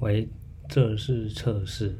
喂这是测试。